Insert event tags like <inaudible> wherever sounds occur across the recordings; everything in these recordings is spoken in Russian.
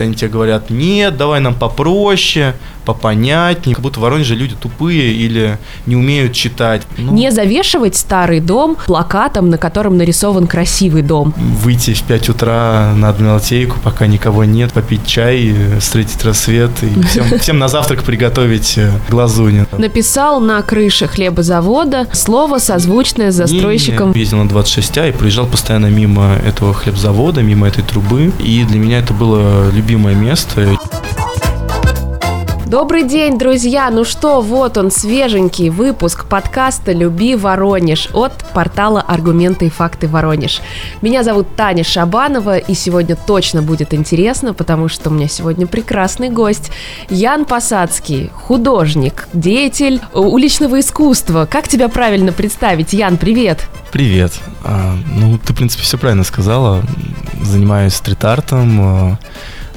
Они тебе говорят, нет, давай нам попроще, попонятнее. Как будто в Воронеже люди тупые или не умеют читать. Ну, не завешивать старый дом плакатом, на котором нарисован красивый дом. Выйти в 5 утра на Адмиралтейку, пока никого нет, попить чай, встретить рассвет и <laughs> всем, всем на завтрак приготовить э, глазунь. Написал на крыше хлебозавода слово, созвучное с застройщиком. Не, не. Ездил на 26А и проезжал постоянно мимо этого хлебзавода, мимо этой трубы. И для меня это было любимое место. Добрый день, друзья! Ну что, вот он, свеженький выпуск подкаста «Люби Воронеж» от портала «Аргументы и факты Воронеж». Меня зовут Таня Шабанова, и сегодня точно будет интересно, потому что у меня сегодня прекрасный гость Ян Посадский, художник, деятель уличного искусства. Как тебя правильно представить? Ян, привет! Привет! А, ну, ты, в принципе, все правильно сказала. Занимаюсь стрит-артом, а,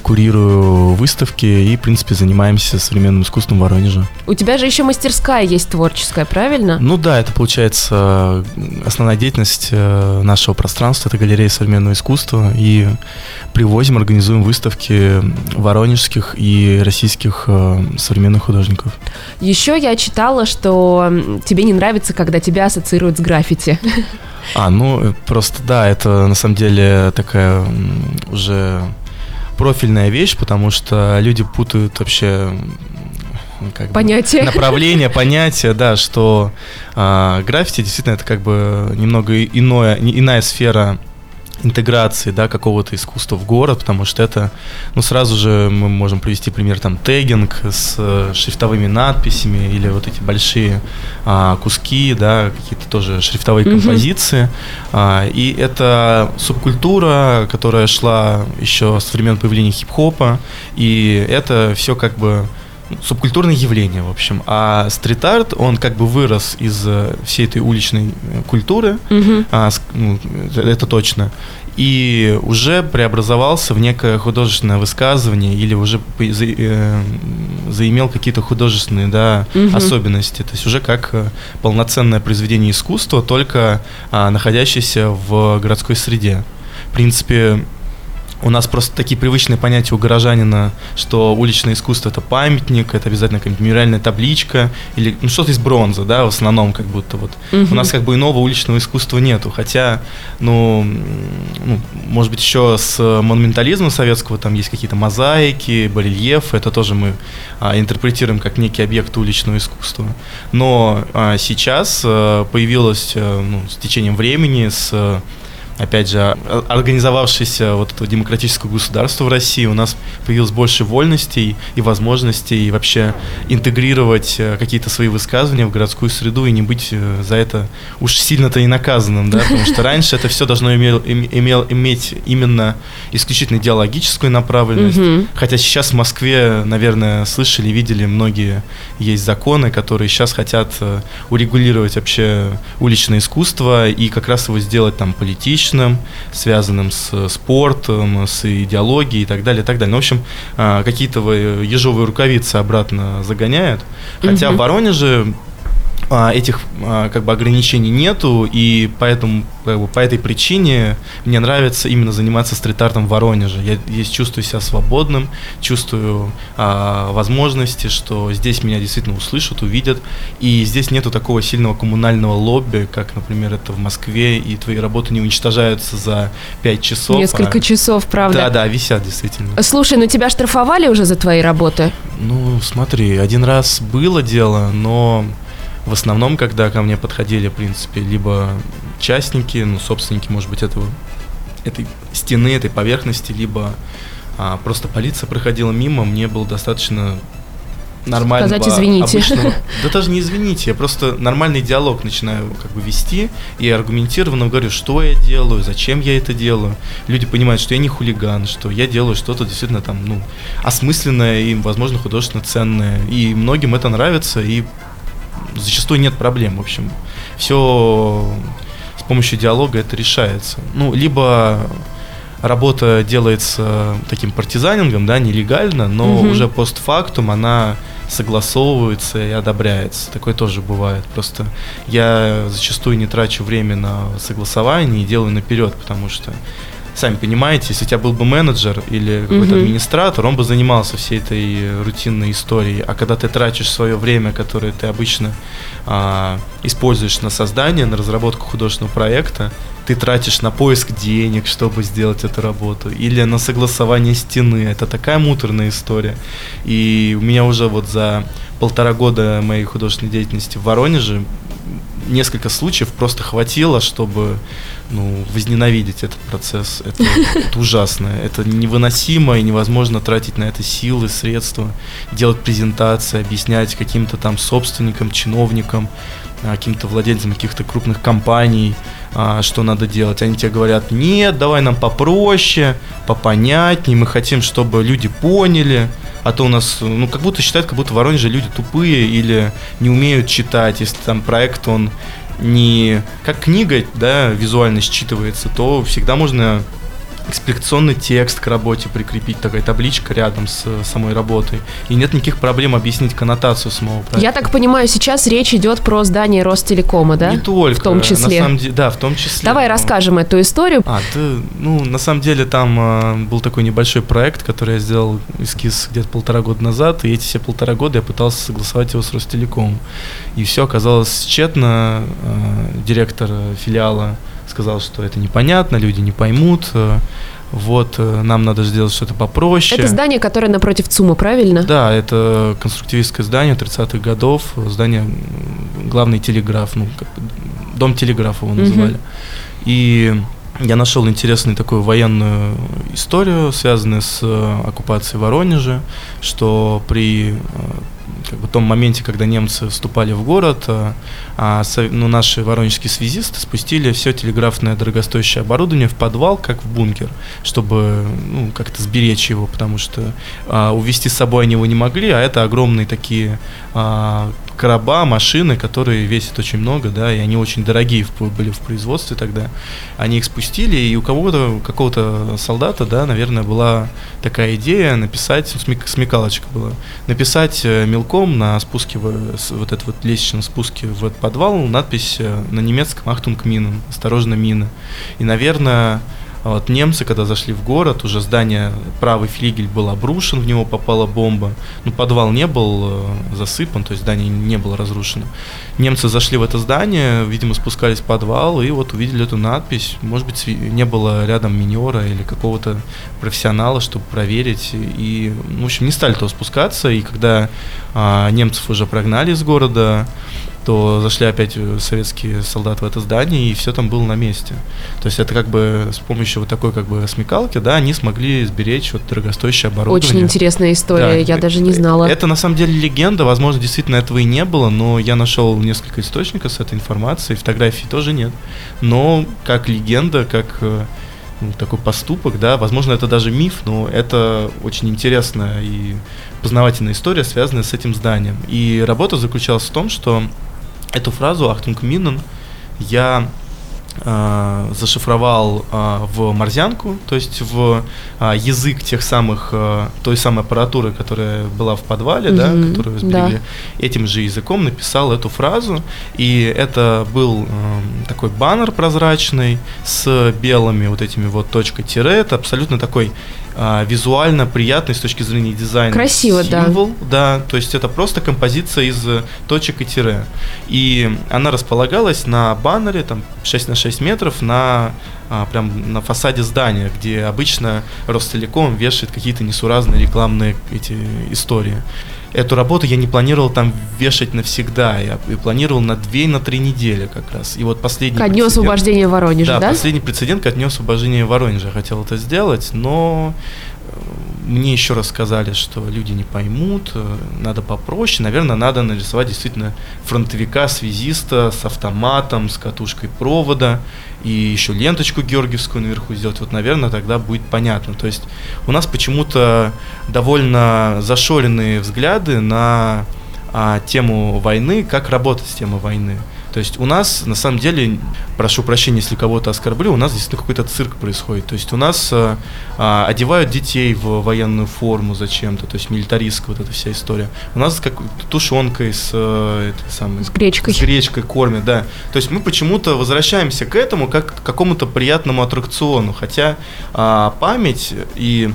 курирую выставки и, в принципе, занимаемся современным искусством в Воронеже. У тебя же еще мастерская есть творческая, правильно? Ну да, это получается основная деятельность э, нашего пространства, это галерея современного искусства, и привозим, организуем выставки воронежских и российских э, современных художников. Еще я читала, что тебе не нравится, когда тебя ассоциируют с граффити. А, ну, просто да, это на самом деле такая уже профильная вещь, потому что люди путают вообще как понятие. Бы, направление, понятие, да, что э, граффити действительно это как бы немного иное, иная сфера интеграции, да, какого-то искусства в город, потому что это, ну, сразу же мы можем привести пример, там, тегинг с э, шрифтовыми надписями или вот эти большие а, куски, да, какие-то тоже шрифтовые mm-hmm. композиции, а, и это субкультура, которая шла еще с времен появления хип-хопа, и это все как бы субкультурное явление, в общем. А стрит-арт, он как бы вырос из э, всей этой уличной э, культуры, угу. а, ну, это точно, и уже преобразовался в некое художественное высказывание или уже за, э, заимел какие-то художественные да, угу. особенности. То есть уже как э, полноценное произведение искусства, только а, находящееся в городской среде. В принципе, у нас просто такие привычные понятия у горожанина, что уличное искусство это памятник, это обязательно какая-нибудь мемориальная табличка или ну, что-то из бронзы, да, в основном как будто вот. Угу. У нас как бы иного уличного искусства нету, хотя, ну, ну, может быть еще с монументализмом советского там есть какие-то мозаики, барельефы, это тоже мы а, интерпретируем как некий объект уличного искусства. Но а, сейчас а, появилось а, ну, с течением времени, с опять же, организовавшееся вот это демократическое государство в России, у нас появилось больше вольностей и возможностей вообще интегрировать э, какие-то свои высказывания в городскую среду и не быть э, за это уж сильно-то и наказанным, да, потому что раньше это все должно имел, имел, иметь именно исключительно идеологическую направленность, угу. хотя сейчас в Москве, наверное, слышали, видели многие есть законы, которые сейчас хотят э, урегулировать вообще уличное искусство и как раз его сделать там политичным, научным, связанным с спортом, с идеологией и так далее, и так далее. Ну, в общем, а, какие-то ежовые рукавицы обратно загоняют. Хотя угу. в Воронеже этих а, как бы ограничений нету, и поэтому как бы, по этой причине мне нравится именно заниматься стрит-артом в Воронеже. Я здесь чувствую себя свободным, чувствую а, возможности, что здесь меня действительно услышат, увидят, и здесь нету такого сильного коммунального лобби, как, например, это в Москве, и твои работы не уничтожаются за 5 часов. Несколько а... часов, правда? Да, да, висят действительно. Слушай, ну тебя штрафовали уже за твои работы? Ну, смотри, один раз было дело, но в основном, когда ко мне подходили, в принципе, либо частники, ну, собственники, может быть, этого, этой стены, этой поверхности, либо а, просто полиция проходила мимо, мне было достаточно нормального, Сказать извините. Обычного, <laughs> да даже не извините, я просто нормальный диалог начинаю как бы вести и аргументированно говорю, что я делаю, зачем я это делаю. Люди понимают, что я не хулиган, что я делаю что-то действительно там, ну, осмысленное и, возможно, художественно ценное. И многим это нравится, и зачастую нет проблем. В общем, все с помощью диалога это решается. Ну, либо работа делается таким партизанингом, да, нелегально, но угу. уже постфактум она согласовывается и одобряется. Такое тоже бывает. Просто я зачастую не трачу время на согласование и делаю наперед, потому что сами понимаете, если у тебя был бы менеджер или какой-то угу. администратор, он бы занимался всей этой рутинной историей. А когда ты тратишь свое время, которое ты обычно а, используешь на создание, на разработку художественного проекта, ты тратишь на поиск денег, чтобы сделать эту работу, или на согласование стены. Это такая муторная история. И у меня уже вот за полтора года моей художественной деятельности в Воронеже несколько случаев просто хватило, чтобы ну, возненавидеть этот процесс. <laughs> Это, это ужасно. Это невыносимо и невозможно тратить на это силы, средства, делать презентации, объяснять каким-то там собственникам, чиновникам, а, каким-то владельцам каких-то крупных компаний, что надо делать. Они тебе говорят, нет, давай нам попроще, попонятнее, мы хотим, чтобы люди поняли, а то у нас, ну, как будто считают, как будто в Воронеже люди тупые или не умеют читать, если там проект, он не как книга, да, визуально считывается, то всегда можно экспликационный текст к работе прикрепить, такая табличка рядом с самой работой. И нет никаких проблем объяснить коннотацию самого проекта. Я так понимаю, сейчас речь идет про здание Ростелекома, да? Не только. В том числе. На самом деле, да, в том числе. Давай но... расскажем эту историю. А, ты, ну, на самом деле там э, был такой небольшой проект, который я сделал эскиз где-то полтора года назад, и эти все полтора года я пытался согласовать его с Ростелекомом. И все оказалось тщетно. Э, директор филиала сказал, что это непонятно, люди не поймут. Э, вот, э, нам надо сделать что-то попроще. Это здание, которое напротив ЦУМа, правильно? Да, это конструктивистское здание 30-х годов, здание, главный телеграф, ну, как дом телеграфа его называли. Угу. И я нашел интересную такую военную историю, связанную с э, оккупацией Воронежа, что при бы, том моменте, когда немцы вступали в город, а, а, ну, наши воронежские связисты спустили все телеграфное дорогостоящее оборудование в подвал, как в бункер, чтобы ну, как-то сберечь его, потому что а, увезти с собой они его не могли, а это огромные такие а, короба, машины, которые весят очень много, да, и они очень дорогие были в производстве тогда. Они их спустили, и у кого-то, какого-то солдата, да, наверное, была такая идея написать, смек, смекалочка была, написать э, мелком на спуске, в, вот этот вот лестничном спуске в этот подвал надпись э, на немецком «Achtung Minen», «Осторожно, мины». И, наверное, вот немцы, когда зашли в город, уже здание, правый флигель был обрушен, в него попала бомба. Ну, подвал не был э, засыпан, то есть здание не было разрушено. Немцы зашли в это здание, видимо, спускались в подвал и вот увидели эту надпись. Может быть, не было рядом минера или какого-то профессионала, чтобы проверить. И, в общем, не стали туда спускаться. И когда а, немцев уже прогнали из города, то зашли опять э, советские солдаты в это здание, и все там было на месте. То есть это как бы с помощью вот такой как бы смекалки, да, они смогли сберечь вот дорогостоящее оборудование. Очень интересная история, да, я даже не знала. Это на самом деле легенда, возможно, действительно этого и не было, но я нашел несколько источников с этой информацией, фотографий тоже нет. Но как легенда, как э, ну, такой поступок, да, возможно, это даже миф, но это очень интересная и познавательная история, связанная с этим зданием. И работа заключалась в том, что Эту фразу «Achtung Minen» я э, зашифровал э, в морзянку, то есть в э, язык тех самых, э, той самой аппаратуры, которая была в подвале, mm-hmm. да, которую сберегли. Да. Этим же языком написал эту фразу, и это был э, такой баннер прозрачный с белыми вот этими вот точкой-тире, это абсолютно такой а, визуально приятный с точки зрения дизайна Красиво, символ, да. да, то есть это просто композиция из э, точек и тире. И она располагалась на баннере, там 6 на 6 метров, на а, прям на фасаде здания, где обычно Ростелеком вешает какие-то несуразные рекламные эти истории эту работу я не планировал там вешать навсегда, я планировал на две, на три недели как раз. И вот последний Ко дню освобождения Воронежа, да? Да, последний прецедент ко дню освобождения Воронежа. Я хотел это сделать, но мне еще раз сказали, что люди не поймут, э, надо попроще. Наверное, надо нарисовать действительно фронтовика, связиста с автоматом, с катушкой провода и еще ленточку георгиевскую наверху сделать. Вот, наверное, тогда будет понятно. То есть у нас почему-то довольно зашоренные взгляды на а, тему войны, как работать с темой войны. То есть у нас, на самом деле, прошу прощения, если кого-то оскорблю, у нас действительно какой-то цирк происходит. То есть у нас э, э, одевают детей в военную форму зачем-то, то есть милитаристская вот эта вся история. У нас как тушенкой с, э, этой самой, с гречкой. С гречкой кормят, да. То есть мы почему-то возвращаемся к этому как к какому-то приятному аттракциону, хотя э, память и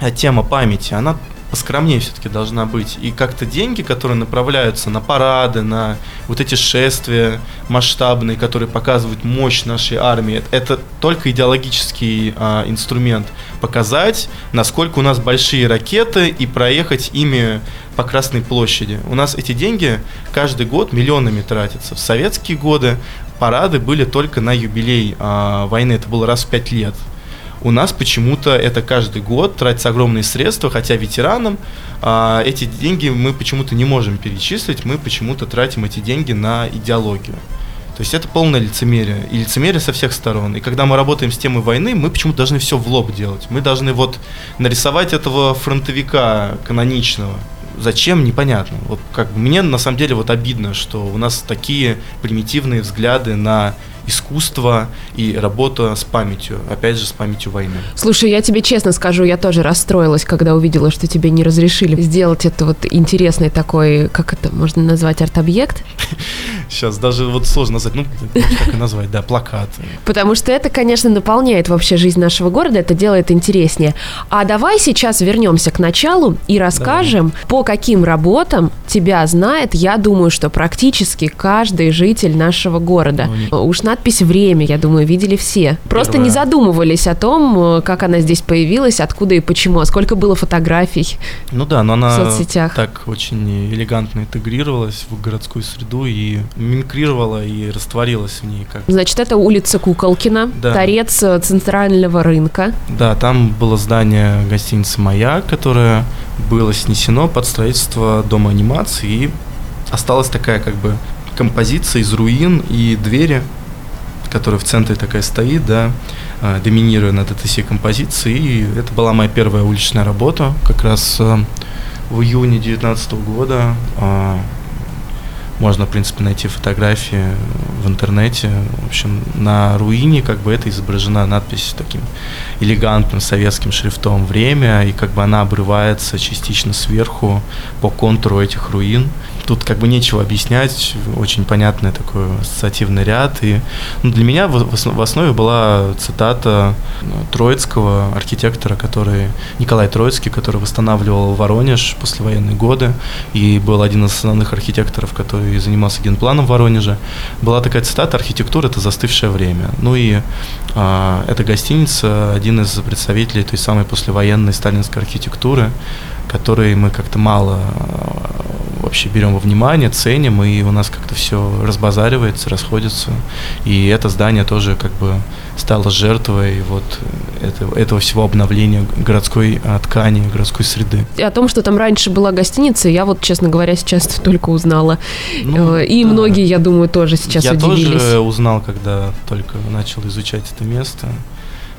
э, тема памяти, она поскромнее все-таки должна быть. И как-то деньги, которые направляются на парады, на вот эти шествия масштабные, которые показывают мощь нашей армии, это только идеологический а, инструмент. Показать, насколько у нас большие ракеты и проехать ими по Красной площади. У нас эти деньги каждый год миллионами тратятся. В советские годы парады были только на юбилей а, войны, это было раз в пять лет. У нас почему-то это каждый год тратится огромные средства, хотя ветеранам а, эти деньги мы почему-то не можем перечислить, мы почему-то тратим эти деньги на идеологию. То есть это полное лицемерие. И лицемерие со всех сторон. И когда мы работаем с темой войны, мы почему-то должны все в лоб делать. Мы должны вот нарисовать этого фронтовика каноничного. Зачем, непонятно. Вот как мне на самом деле вот обидно, что у нас такие примитивные взгляды на искусство и работа с памятью, опять же, с памятью войны. Слушай, я тебе честно скажу, я тоже расстроилась, когда увидела, что тебе не разрешили сделать это вот интересный такой, как это можно назвать, арт-объект? <laughs> Сейчас даже вот сложно назвать, ну, как и назвать, да, плакат. Потому что это, конечно, наполняет вообще жизнь нашего города, это делает интереснее. А давай сейчас вернемся к началу и расскажем, давай. по каким работам тебя знает, я думаю, что практически каждый житель нашего города. Ну, Уж на надпись «Время», я думаю, видели все. Просто Первое. не задумывались о том, как она здесь появилась, откуда и почему, а сколько было фотографий Ну да, но она в соцсетях. так очень элегантно интегрировалась в городскую среду и мимикрировала и растворилась в ней. Как... Значит, это улица Куколкина, да. торец э, центрального рынка. Да, там было здание гостиницы «Маяк», которое было снесено под строительство дома анимации и осталась такая как бы композиция из руин и двери, которая в центре такая стоит, да, а, доминируя над этой всей композицией. И это была моя первая уличная работа, как раз а, в июне 2019 года. Можно, в принципе, найти фотографии в интернете. В общем, на руине как бы это изображена надпись таким элегантным советским шрифтом «Время», и как бы она обрывается частично сверху по контуру этих руин тут как бы нечего объяснять, очень понятный такой ассоциативный ряд. И ну, для меня в, основе была цитата ну, Троицкого архитектора, который Николай Троицкий, который восстанавливал Воронеж послевоенные годы и был один из основных архитекторов, который занимался генпланом в Воронеже. Была такая цитата «Архитектура – это застывшее время». Ну и а, эта гостиница – один из представителей той самой послевоенной сталинской архитектуры, которые мы как-то мало вообще берем во внимание, ценим, и у нас как-то все разбазаривается, расходится. И это здание тоже как бы стало жертвой вот этого, этого всего обновления городской а, ткани, городской среды. И о том, что там раньше была гостиница, я вот, честно говоря, сейчас только узнала. Ну, и да. многие, я думаю, тоже сейчас я удивились. Я тоже узнал, когда только начал изучать это место.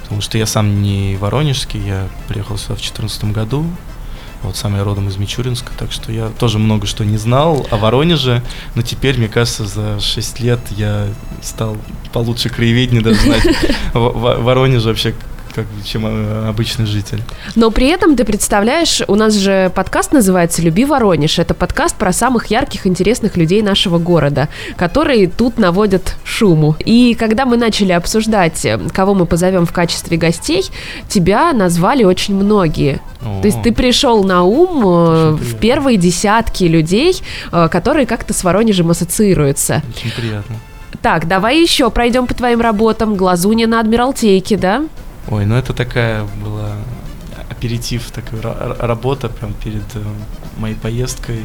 Потому что я сам не воронежский, я приехал сюда в 2014 году, вот сам я родом из Мичуринска, так что я тоже много что не знал о Воронеже, но теперь, мне кажется, за 6 лет я стал получше краеведения даже знать <laughs> Воронеже вообще как, чем э, обычный житель. Но при этом ты представляешь, у нас же подкаст называется «Люби Воронеж». Это подкаст про самых ярких, интересных людей нашего города, которые тут наводят шуму. И когда мы начали обсуждать, э, кого мы позовем в качестве гостей, тебя назвали очень многие. О-о-о. То есть ты пришел на ум э, в первые десятки людей, которые как-то с Воронежем ассоциируются. Очень приятно. Так, давай еще пройдем по твоим работам. Глазуня на Адмиралтейке, да? Ой, ну это такая была аперитив, такая работа прям перед э, моей поездкой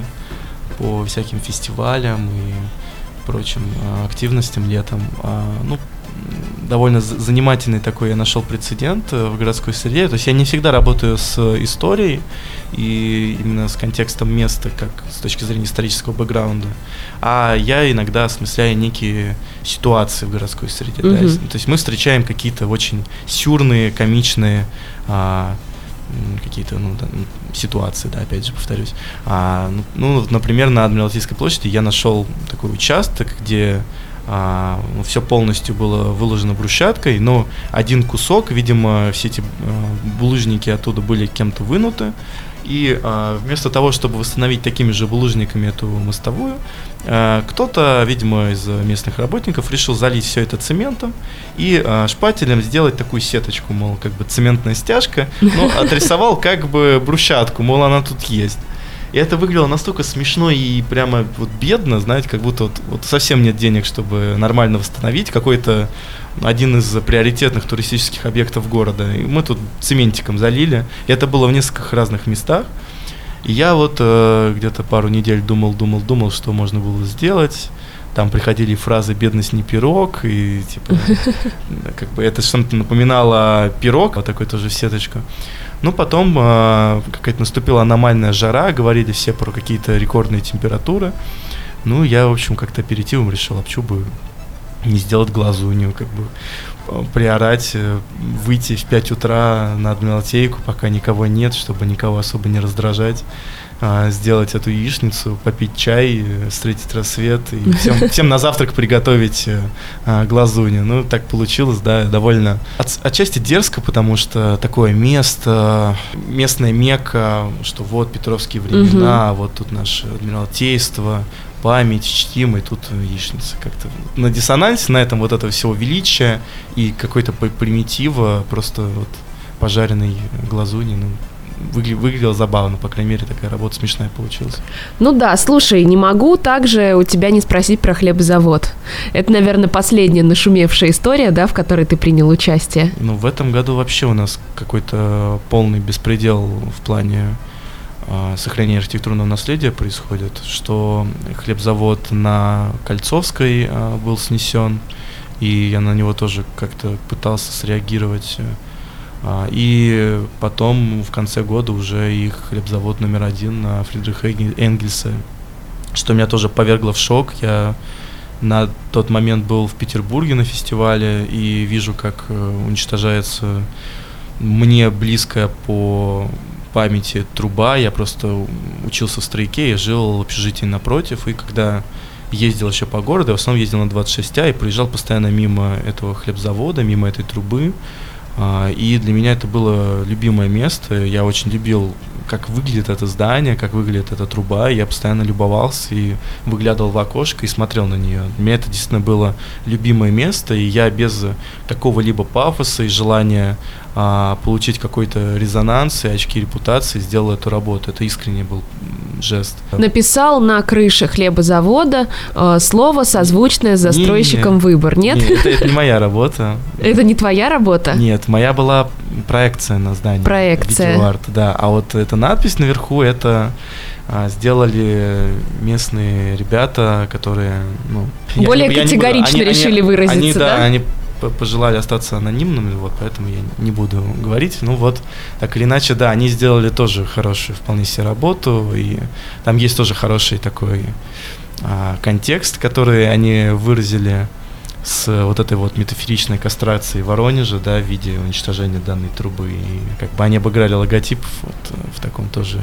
по всяким фестивалям и прочим э, активностям летом. А, ну, довольно занимательный такой я нашел прецедент э, в городской среде. То есть я не всегда работаю с историей и именно с контекстом места, как с точки зрения исторического бэкграунда, а я иногда осмысляю некие ситуации в городской среде. Mm-hmm. Да? То есть мы встречаем какие-то очень сюрные, комичные а, какие-то ну, да, ситуации, да, опять же повторюсь. А, ну, ну, например, на Адмиралтейской площади я нашел такой участок, где а, ну, все полностью было выложено брусчаткой, но один кусок, видимо, все эти а, булыжники оттуда были кем-то вынуты, и а, вместо того, чтобы восстановить такими же булыжниками эту мостовую, а, кто-то, видимо, из местных работников решил залить все это цементом и а, шпателем сделать такую сеточку, мол, как бы цементная стяжка, но <laughs> отрисовал как бы брусчатку, мол, она тут есть. И это выглядело настолько смешно и прямо вот бедно, знаете, как будто вот, вот совсем нет денег, чтобы нормально восстановить какой-то один из приоритетных туристических объектов города. И мы тут цементиком залили. И это было в нескольких разных местах. И я вот э, где-то пару недель думал, думал, думал, что можно было сделать. Там приходили фразы «бедность не пирог», и типа, <laughs> как бы это что-то напоминало пирог, вот такой тоже в сеточку. Ну, потом э, какая-то наступила аномальная жара, говорили все про какие-то рекордные температуры. Ну, я, в общем, как-то аперитивом решил, а почему бы не сделать глазунью, как бы приорать, э, выйти в 5 утра на Адмиралтейку, пока никого нет, чтобы никого особо не раздражать. А, сделать эту яичницу, попить чай, встретить рассвет и <laughs> всем, всем на завтрак приготовить э, а, глазунью. Ну, так получилось, да, довольно от, отчасти дерзко, потому что такое место, местная мека, что вот Петровские времена, угу. вот тут наше Адмиралтейство, память, чтим, и тут яичница как-то на диссонансе, на этом вот этого всего величия и какой-то примитива, просто вот пожаренной глазуни, ну, выгля- выглядело забавно, по крайней мере, такая работа смешная получилась. Ну да, слушай, не могу также у тебя не спросить про хлебозавод. Это, наверное, последняя нашумевшая история, да, в которой ты принял участие. Ну, в этом году вообще у нас какой-то полный беспредел в плане э, сохранения архитектурного наследия происходит, что хлебзавод на Кольцовской э, был снесен, и я на него тоже как-то пытался среагировать а, и потом в конце года уже их хлебзавод номер один на Фридриха Энгельса, что меня тоже повергло в шок. Я на тот момент был в Петербурге на фестивале и вижу, как э, уничтожается мне близкая по памяти труба. Я просто учился в стройке, я жил в общежитии напротив, и когда ездил еще по городу, в основном ездил на 26А и проезжал постоянно мимо этого хлебзавода, мимо этой трубы. А, и для меня это было любимое место. Я очень любил, как выглядит это здание, как выглядит эта труба. Я постоянно любовался и выглядывал в окошко и смотрел на нее. Для меня это действительно было любимое место, и я без какого-либо пафоса и желания а, получить какой-то резонанс и очки репутации сделал эту работу. Это искренне был жест. Написал на крыше хлебозавода э, слово, созвучное с застройщиком не, «Выбор», нет? Нет, это, это не моя работа. <laughs> Это не твоя работа? Нет, моя была проекция на здании. Проекция. Видеоарт, да. А вот эта надпись наверху, это а, сделали местные ребята, которые, ну... Более я, категорично я буду, решили они, выразиться, они, да? да? Они пожелали остаться анонимными, вот поэтому я не буду говорить. Ну вот, так или иначе, да, они сделали тоже хорошую вполне себе работу, и там есть тоже хороший такой а, контекст, который они выразили с вот этой вот метафоричной кастрацией Воронежа, да, в виде уничтожения данной трубы. И как бы они обыграли логотип вот в таком тоже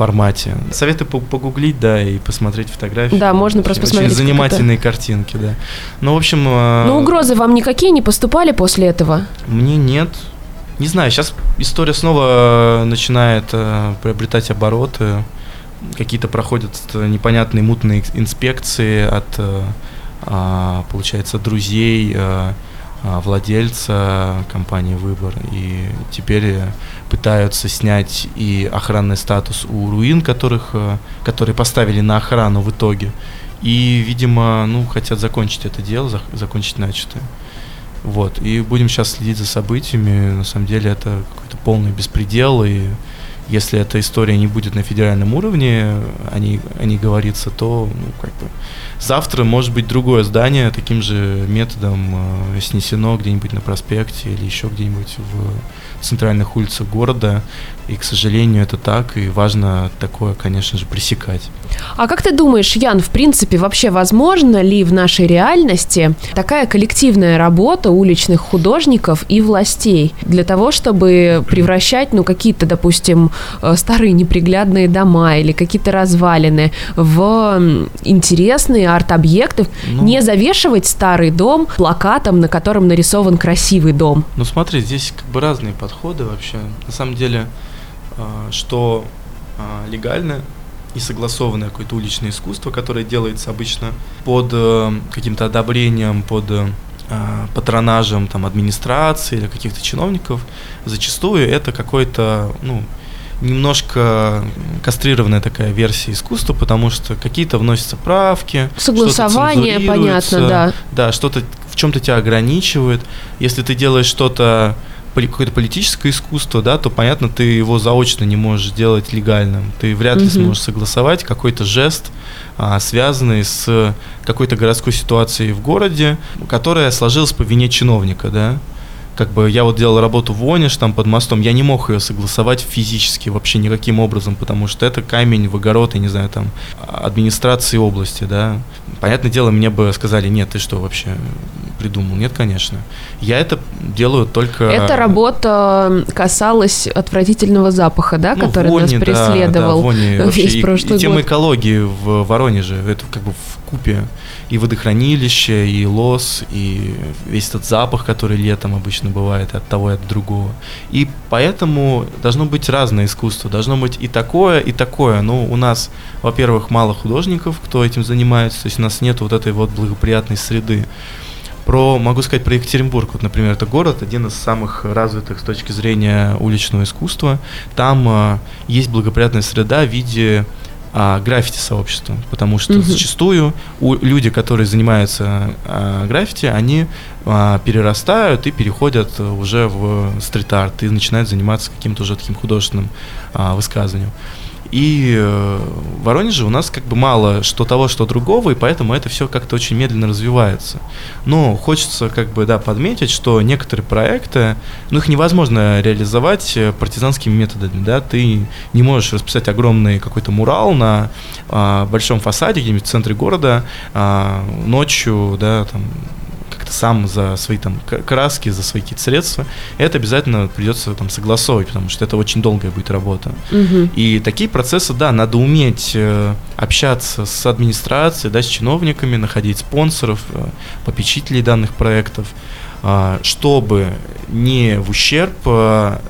формате. Советую погуглить, да, и посмотреть фотографии. Да, можно просто Очень посмотреть. занимательные картинки, да. Ну, в общем... Э, ну, угрозы вам никакие не поступали после этого? Мне нет. Не знаю, сейчас история снова начинает э, приобретать обороты. Какие-то проходят непонятные мутные инспекции от, э, получается, друзей, э, а, владельца компании «Выбор». И теперь пытаются снять и охранный статус у руин, которых, э, которые поставили на охрану в итоге. И, видимо, ну, хотят закончить это дело, закончить начатое. Вот. И будем сейчас следить за событиями. На самом деле это какой-то полный беспредел. И если эта история не будет на федеральном уровне, о ней, о ней говорится, то ну, как бы Завтра, может быть, другое здание таким же методом э, снесено где-нибудь на проспекте или еще где-нибудь в центральных улицах города. И, к сожалению, это так, и важно такое, конечно же, пресекать. А как ты думаешь, Ян, в принципе, вообще возможно ли в нашей реальности такая коллективная работа уличных художников и властей для того, чтобы превращать, ну, какие-то, допустим, э, старые неприглядные дома или какие-то развалины в интересные арт-объекты, ну, не завешивать старый дом плакатом, на котором нарисован красивый дом? Ну, смотри, здесь как бы разные подходы вообще. На самом деле, что э, легально и согласованное какое-то уличное искусство, которое делается обычно под э, каким-то одобрением, под э, патронажем там, администрации или каких-то чиновников, зачастую это какой-то, ну, немножко кастрированная такая версия искусства, потому что какие-то вносятся правки, согласование, понятно, да, да, что-то в чем-то тебя ограничивает. Если ты делаешь что-то какое-то политическое искусство, да, то понятно, ты его заочно не можешь сделать легальным. Ты вряд ли угу. сможешь согласовать какой-то жест, а, связанный с какой-то городской ситуацией в городе, которая сложилась по вине чиновника, да как бы я вот делал работу в Ониш там под мостом, я не мог ее согласовать физически вообще никаким образом, потому что это камень в огород, я не знаю, там, администрации области, да. Понятное дело, мне бы сказали, нет, ты что вообще придумал? Нет, конечно. Я это делаю только... Эта работа касалась отвратительного запаха, да, ну, который вони, нас преследовал да, да, вони, <laughs> весь и, прошлый и, и тема экологии в Воронеже, это как бы в купе и водохранилище, и лос, и весь этот запах, который летом обычно бывает от того и от другого. И поэтому должно быть разное искусство, должно быть и такое, и такое. Ну, у нас, во-первых, мало художников, кто этим занимается, то есть у нас нет вот этой вот благоприятной среды. Про, могу сказать про Екатеринбург. Вот, например, это город, один из самых развитых с точки зрения уличного искусства. Там э, есть благоприятная среда в виде а, граффити сообщества, потому что угу. зачастую у, люди, которые занимаются а, граффити, они а, перерастают и переходят уже в стрит-арт и начинают заниматься каким-то уже таким художественным а, высказыванием. И э, в Воронеже у нас как бы мало что того, что другого, и поэтому это все как-то очень медленно развивается. Но хочется как бы, да, подметить, что некоторые проекты, ну, их невозможно реализовать э, партизанскими методами, да, ты не можешь расписать огромный какой-то мурал на а, большом фасаде где-нибудь в центре города а, ночью, да, там, сам за свои там краски, за свои какие-то средства, это обязательно придется там согласовывать, потому что это очень долгая будет работа. Угу. И такие процессы, да, надо уметь э, общаться с администрацией, да, с чиновниками, находить спонсоров, э, попечителей данных проектов, э, чтобы не в ущерб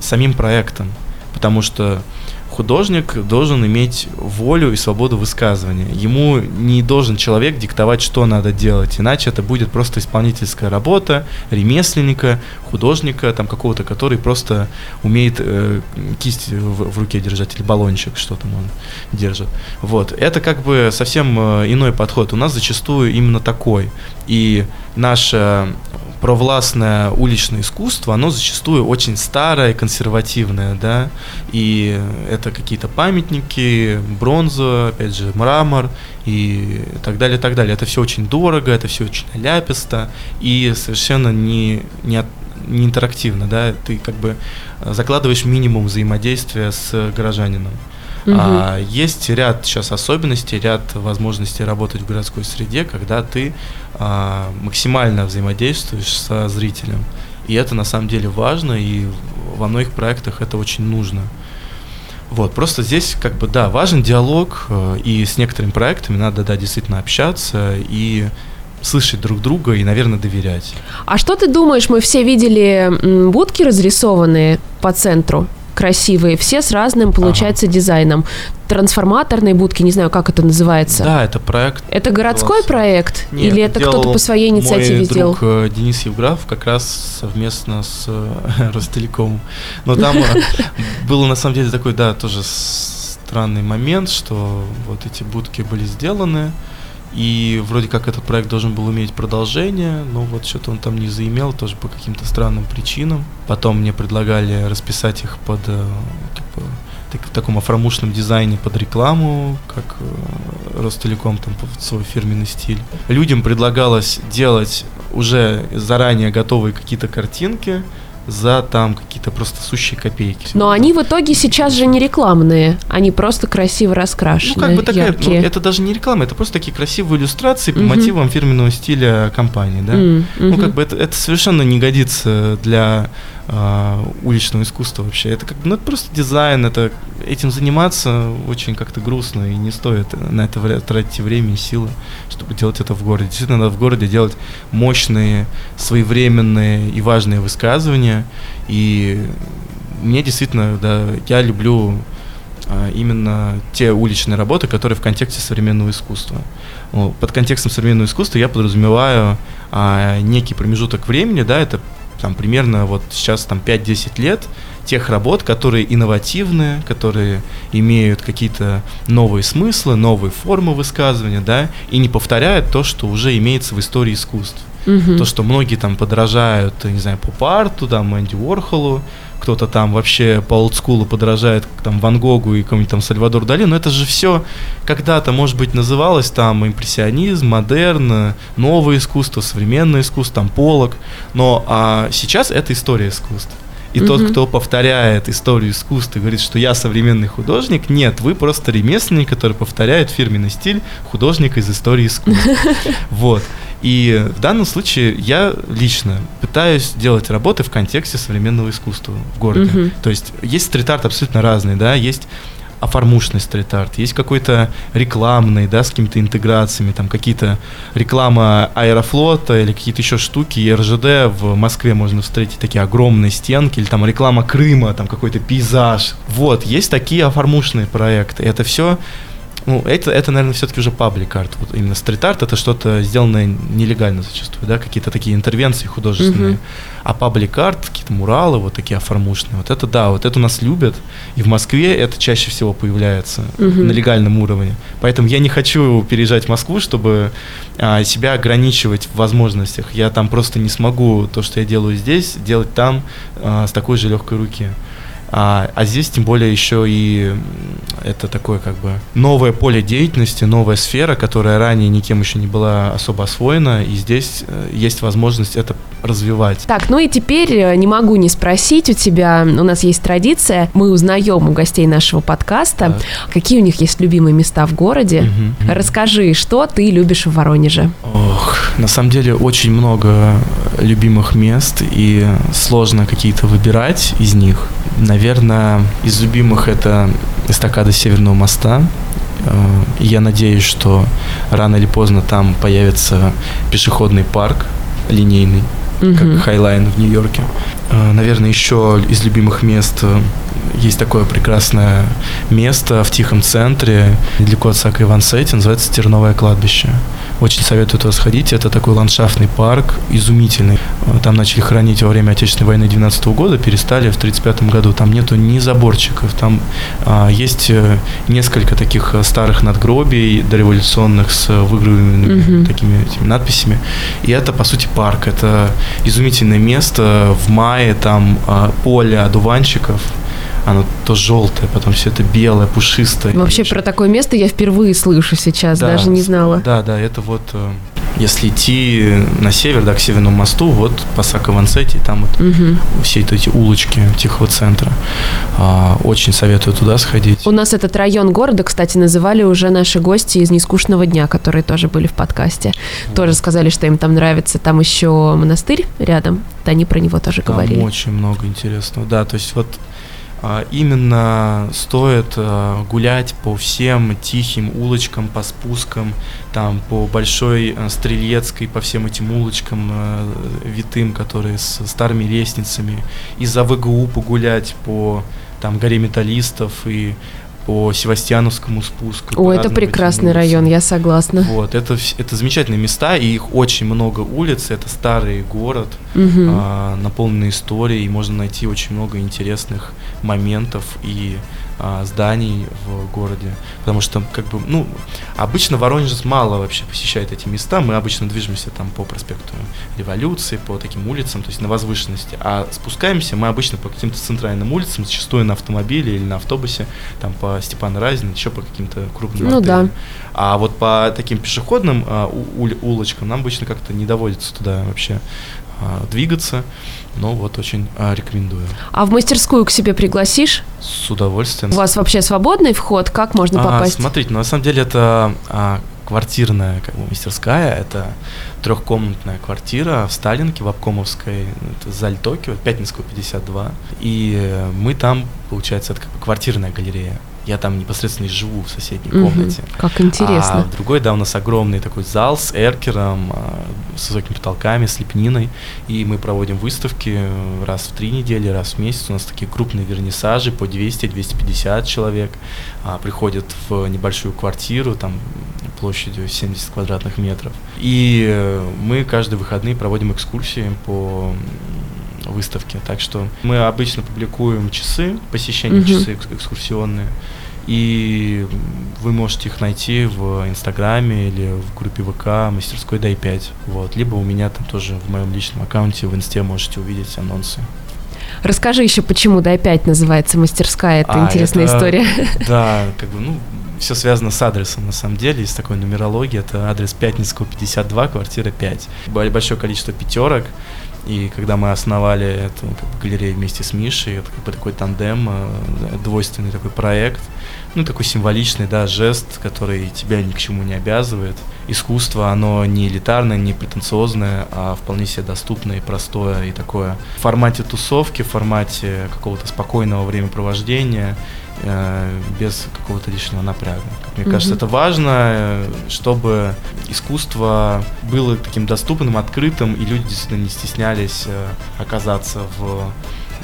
самим проектам, потому что художник должен иметь волю и свободу высказывания. Ему не должен человек диктовать, что надо делать, иначе это будет просто исполнительская работа ремесленника, художника, там какого-то, который просто умеет э, кисть в, в руке держать или баллончик, что там он держит. Вот. Это как бы совсем э, иной подход. У нас зачастую именно такой. И наша провластное уличное искусство, оно зачастую очень старое, консервативное, да, и это какие-то памятники, бронза, опять же, мрамор и так далее, так далее. Это все очень дорого, это все очень ляписто и совершенно не, не, не интерактивно, да, ты как бы закладываешь минимум взаимодействия с горожанином. Угу. А, есть ряд сейчас особенностей, ряд возможностей работать в городской среде, когда ты а, максимально взаимодействуешь со зрителем. И это на самом деле важно, и во многих проектах это очень нужно. Вот, просто здесь, как бы, да, важен диалог, э, и с некоторыми проектами надо, да, действительно общаться и слышать друг друга и, наверное, доверять. А что ты думаешь, мы все видели будки разрисованные по центру? Красивые, все с разным, получается, ага. дизайном. Трансформаторные будки, не знаю, как это называется. Да, это проект. Это городской проект? Нет, Или это кто-то по своей инициативе мой сделал? друг э, Денис Евграф как раз совместно с э, <laughs> Ростелеком. Но там э, <laughs> было на самом деле такой, да, тоже странный момент, что вот эти будки были сделаны, и вроде как этот проект должен был иметь продолжение, но вот что-то он там не заимел, тоже по каким-то странным причинам. Потом мне предлагали расписать их под э, как бы, так, в таком афромушном дизайне под рекламу, как э, Ростелеком там свой фирменный стиль. Людям предлагалось делать уже заранее готовые какие-то картинки, за там какие-то просто сущие копейки. Но они в итоге сейчас же не рекламные, они просто красиво раскрашены, Ну, как бы такая, ну, яркие. это даже не реклама, это просто такие красивые иллюстрации по Мгм. мотивам фирменного стиля компании, да. М, Ну, как бы это, это совершенно не годится для а, уличного искусства вообще. Это как бы, ну, это просто дизайн, это этим заниматься очень как-то грустно и не стоит на это тратить время и силы, чтобы делать это в городе. Действительно, надо в городе делать мощные, своевременные и важные высказывания. И мне действительно, да, я люблю а, именно те уличные работы, которые в контексте современного искусства. Под контекстом современного искусства я подразумеваю а, некий промежуток времени, да, это там примерно вот сейчас там 5-10 лет тех работ, которые инновативные, которые имеют какие-то новые смыслы, новые формы высказывания, да, и не повторяют то, что уже имеется в истории искусств. Мгм. То, что многие там подражают, не знаю, поп-арту, там, Энди Уорхолу, кто-то там вообще по олдскулу подражает там Ван Гогу и какому-нибудь там Сальвадор Дали, но это же все когда-то, может быть, называлось там импрессионизм, модерн, новое искусство, современное искусство, там Полок, но а сейчас это история искусства. И тот, Мгм. кто повторяет историю искусства и говорит, что я современный художник, нет, вы просто ремесленник, который повторяет фирменный стиль художника из истории искусства. <laughs> Вот. И в данном случае я лично пытаюсь делать работы в контексте современного искусства в городе. Мгм. То есть есть стрит-арт абсолютно разный, да, есть оформушный стрит-арт, есть какой-то рекламный, да, с какими-то интеграциями, там какие-то реклама Аэрофлота или какие-то еще штуки, и РЖД в Москве можно встретить такие огромные стенки, или там реклама Крыма, там какой-то пейзаж. Вот, есть такие оформушные проекты. Это все ну, это, это, наверное, все-таки уже паблик арт. Вот именно стрит-арт это что-то сделанное нелегально зачастую, да, какие-то такие интервенции художественные. Мгм. А паблик арт, какие-то муралы, вот такие оформушные, вот это да, вот это нас любят. И в Москве это чаще всего появляется Мгм. на легальном уровне. Поэтому я не хочу переезжать в Москву, чтобы а, себя ограничивать в возможностях. Я там просто не смогу то, что я делаю здесь, делать там а, с такой же легкой руки. А, а здесь тем более еще и это такое как бы новое поле деятельности, новая сфера, которая ранее никем еще не была особо освоена, и здесь э, есть возможность это развивать. Так, ну и теперь э, не могу не спросить у тебя, у нас есть традиция, мы узнаем у гостей нашего подкаста, Так. какие у них есть любимые места в городе. Мгм. Расскажи, что ты любишь в Воронеже? Ох, на самом деле очень много любимых мест, и сложно какие-то выбирать из них. Наверное, из любимых это эстакада Северного моста. Э, Я надеюсь, что рано или поздно там появится пешеходный парк линейный, Мгм. как High Line в Нью-Йорке. Э, Наверное, еще из любимых мест э, есть такое прекрасное место в тихом центре, недалеко от Сакко и Ванцетти, называется Терновое кладбище. Очень советую туда сходить. Это такой ландшафтный парк, изумительный. Э, Там начали хоронить во время Отечественной войны 19 года, перестали в 1935 году. Там нету ни заборчиков, там а, есть э, несколько таких э, старых надгробий дореволюционных с выгравированными Мгм. такими этими надписями. И это, по сути, парк. Это изумительное место. В мае там а, поле одуванчиков. Оно то желтое, потом все это белое, пушистое. Вообще про такое место я впервые слышу сейчас, Да, даже не знала. Да, да, это вот, э, если идти на север, да, к Северному мосту, вот по Сако-Вансете, там вот Мгм. все эти улочки Тихого центра. А, Очень советую туда сходить. У нас этот район города, кстати, называли уже наши гости из «Нескучного дня», которые тоже были в подкасте. Тоже сказали, что им там нравится. Там еще монастырь рядом. Да, они про него тоже Там говорили. очень много интересного. Да, то есть вот именно стоит а, гулять по всем тихим улочкам, по спускам, там по Большой а, Стрелецкой, по всем этим улочкам а, витым, которые с старыми лестницами, и за ВГУ погулять по там горе металлистов и по Севастьяновскому спуску. О, это прекрасный район, я согласна. Вот, это, это замечательные места, и их очень много улиц, это старый город, Мгм. а, наполненный историей, и можно найти очень много интересных моментов и а, зданий в городе. Потому что, как бы, ну, обычно Воронеж мало вообще посещает эти места. Мы обычно движемся там по проспекту Революции, по таким улицам, то есть на возвышенности. А спускаемся мы обычно по каким-то центральным улицам, зачастую на автомобиле или на автобусе, там по Степана Разина, еще по каким-то крупным Ну да. артериям. А вот по таким пешеходным а, уль- улочкам нам обычно как-то не доводится туда вообще а, двигаться. Но вот очень а, рекомендую. А в мастерскую к себе пригласишь? С удовольствием. У вас вообще свободный вход? Как можно попасть? А, смотрите, ну, на самом деле это а, квартирная как бы, мастерская. Это трехкомнатная квартира в Сталинке, в Обкомовской, это Заль Токио, Пятницкого 52. И мы там, получается, это как бы квартирная галерея. Я там непосредственно и живу в соседней угу, комнате. Как интересно. А в другой, да, у нас огромный такой зал с эркером, а, с высокими потолками, с лепниной. И мы проводим выставки раз в три недели, раз в месяц. У нас такие крупные вернисажи по 200-250 человек. А, приходят в небольшую квартиру, там площадью 70 квадратных метров. И э, мы каждые выходные проводим экскурсии по выставке. Так что мы обычно публикуем часы, посещение угу. часы экскурсионные. И вы можете их найти в Инстаграме или в группе ВК мастерской Дай 5. Вот. Либо у меня там тоже в моем личном аккаунте в Инсте можете увидеть анонсы. Расскажи еще, почему Дай 5 называется мастерская. Это а, интересная это, история. <laughs> Да, как бы, ну, все связано с адресом, на самом деле, есть такой нумерология, это адрес Пятницкого 52, квартира 5. Большое количество пятерок, и когда мы основали эту как бы, галерею вместе с Мишей, это как бы такой тандем, э, двойственный такой проект, ну такой символичный, да, жест, который тебя ни к чему не обязывает. Искусство, оно не элитарное, не претенциозное, а вполне себе доступное и простое, и такое в формате тусовки, в формате какого-то спокойного времяпровождения, без какого-то лишнего напряга. Мне mm-hmm. кажется, это важно, э, чтобы искусство было таким доступным, открытым, и люди действительно не стеснялись э, оказаться в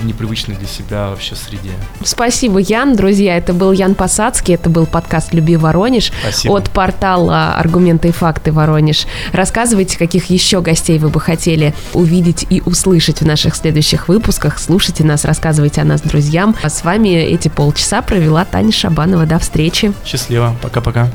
непривычной для себя вообще среде. Спасибо, Ян. Друзья, это был Ян Посадский, это был подкаст «Люби Воронеж» Спасибо. от портала «Аргументы и факты Воронеж». Рассказывайте, каких еще гостей вы бы хотели увидеть и услышать в наших следующих выпусках. Слушайте нас, рассказывайте о нас друзьям. А с вами эти полчаса провела Таня Шабанова. До встречи. Счастливо. Пока-пока.